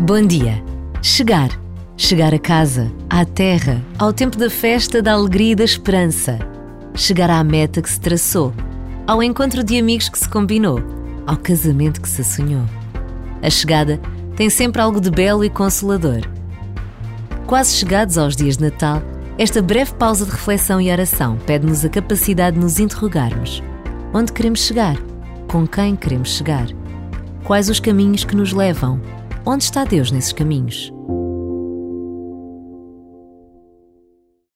Bom dia. Chegar. Chegar a casa, à terra, ao tempo da festa, da alegria e da esperança. Chegar à meta que se traçou, ao encontro de amigos que se combinou, ao casamento que se sonhou. A chegada tem sempre algo de belo e consolador. Quase chegados aos dias de Natal, esta breve pausa de reflexão e oração pede-nos a capacidade de nos interrogarmos. Onde queremos chegar? Com quem queremos chegar? Quais os caminhos que nos levam? Onde está Deus nesses caminhos?